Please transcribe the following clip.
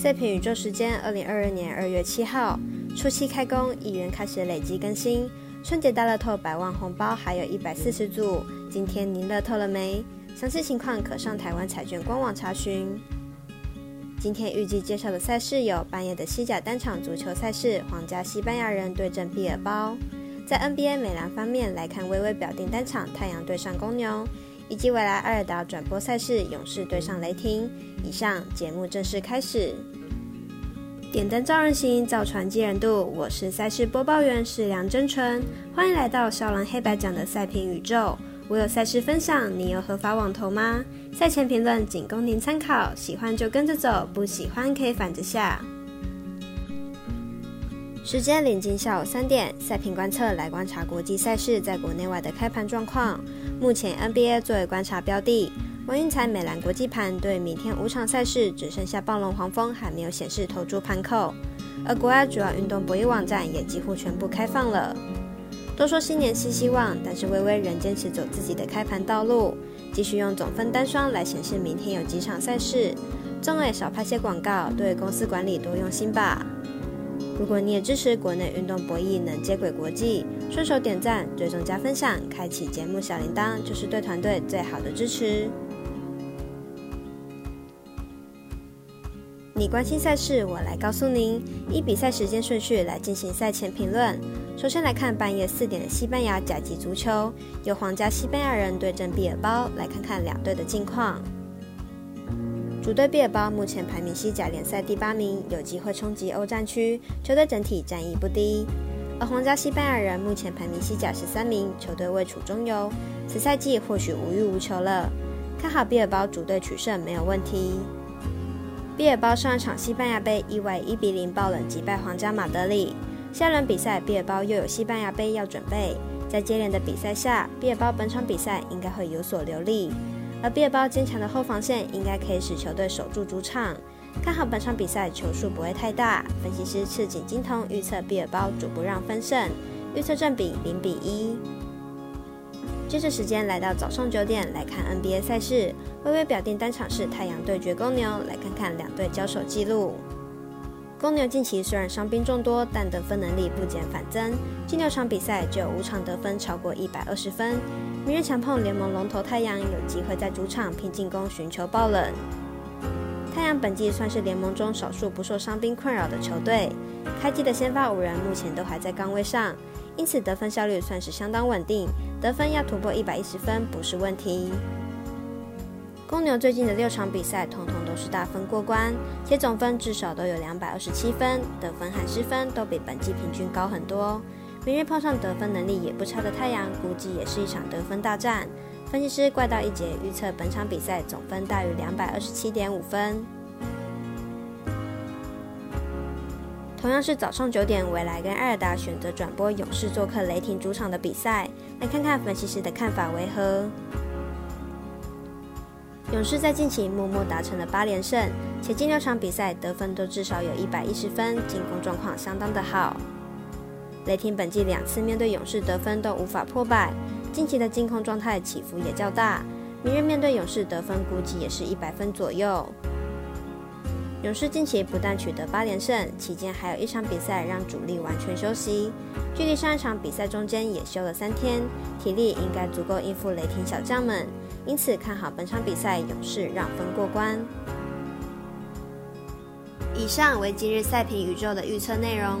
赛评宇宙时间，二零二二年二月七号初期开工，议员开始累积更新。春节大乐透百万红包还有一百四十组，今天您乐透了没？详细情况可上台湾彩券官网查询。今天预计介绍的赛事有半夜的西甲单场足球赛事，皇家西班牙人对阵毕尔包。在 NBA 美篮方面来看，微微表定单场太阳对上公牛。以及未来艾尔达转播赛事，勇士对上雷霆。以上节目正式开始。点灯照人行，造船接人度。我是赛事播报员是梁真纯，欢迎来到少狼黑白奖的赛评宇宙。我有赛事分享，你有合法网投吗？赛前评论仅供您参考，喜欢就跟着走，不喜欢可以反着下。时间临近下午三点，赛评观测来观察国际赛事在国内外的开盘状况。目前 NBA 作为观察标的，王运彩美兰国际盘对明天五场赛事只剩下暴龙黄蜂还没有显示投注盘口，而国外主要运动博弈网站也几乎全部开放了。都说新年新希望，但是微微仍坚持走自己的开盘道路，继续用总分单双来显示明天有几场赛事。众位少拍些广告，对公司管理多用心吧。如果你也支持国内运动博弈能接轨国际，顺手点赞、追踪加分享、开启节目小铃铛，就是对团队最好的支持。你关心赛事，我来告诉您。以比赛时间顺序来进行赛前评论。首先来看半夜四点的西班牙甲级足球，由皇家西班牙人对阵毕尔包，来看看两队的近况。主队毕尔包目前排名西甲联赛第八名，有机会冲击欧战区。球队整体战意不低。而皇家西班牙人目前排名西甲十三名，球队位处中游，此赛季或许无欲无求了。看好毕尔包主队取胜没有问题。毕尔包上一场西班牙杯意外一比零爆冷击败皇家马德里，下轮比赛毕尔包又有西班牙杯要准备，在接连的比赛下，毕尔包本场比赛应该会有所留力。而毕尔包坚强的后防线应该可以使球队守住主场，看好本场比赛球数不会太大。分析师赤井金童预测毕尔包主不让分胜，预测正比零比一。接着时间来到早上九点来看 NBA 赛事，微微表定单场是太阳对决公牛，来看看两队交手记录。公牛近期虽然伤兵众多，但得分能力不减反增，近六场比赛就有五场得分超过一百二十分。明日强碰联盟龙头太阳，有机会在主场拼进攻寻求爆冷。太阳本季算是联盟中少数不受伤兵困扰的球队，开季的先发五人目前都还在岗位上，因此得分效率算是相当稳定，得分要突破一百一十分不是问题。公牛最近的六场比赛，通通都是大分过关，且总分至少都有两百二十七分，得分和失分都比本季平均高很多。明日碰上得分能力也不差的太阳，估计也是一场得分大战。分析师怪盗一杰预测本场比赛总分大于两百二十七点五分。同样是早上九点，未来跟艾尔达选择转播勇士做客雷霆主场的比赛，来看看分析师的看法为何。勇士在近期默默达成了八连胜，且近六场比赛得分都至少有一百一十分，进攻状况相当的好。雷霆本季两次面对勇士得分都无法破百，近期的进攻状态起伏也较大。明日面对勇士得分估计也是一百分左右。勇士近期不但取得八连胜，期间还有一场比赛让主力完全休息，距离上一场比赛中间也休了三天，体力应该足够应付雷霆小将们。因此看好本场比赛，勇士让分过关。以上为今日赛评宇宙的预测内容。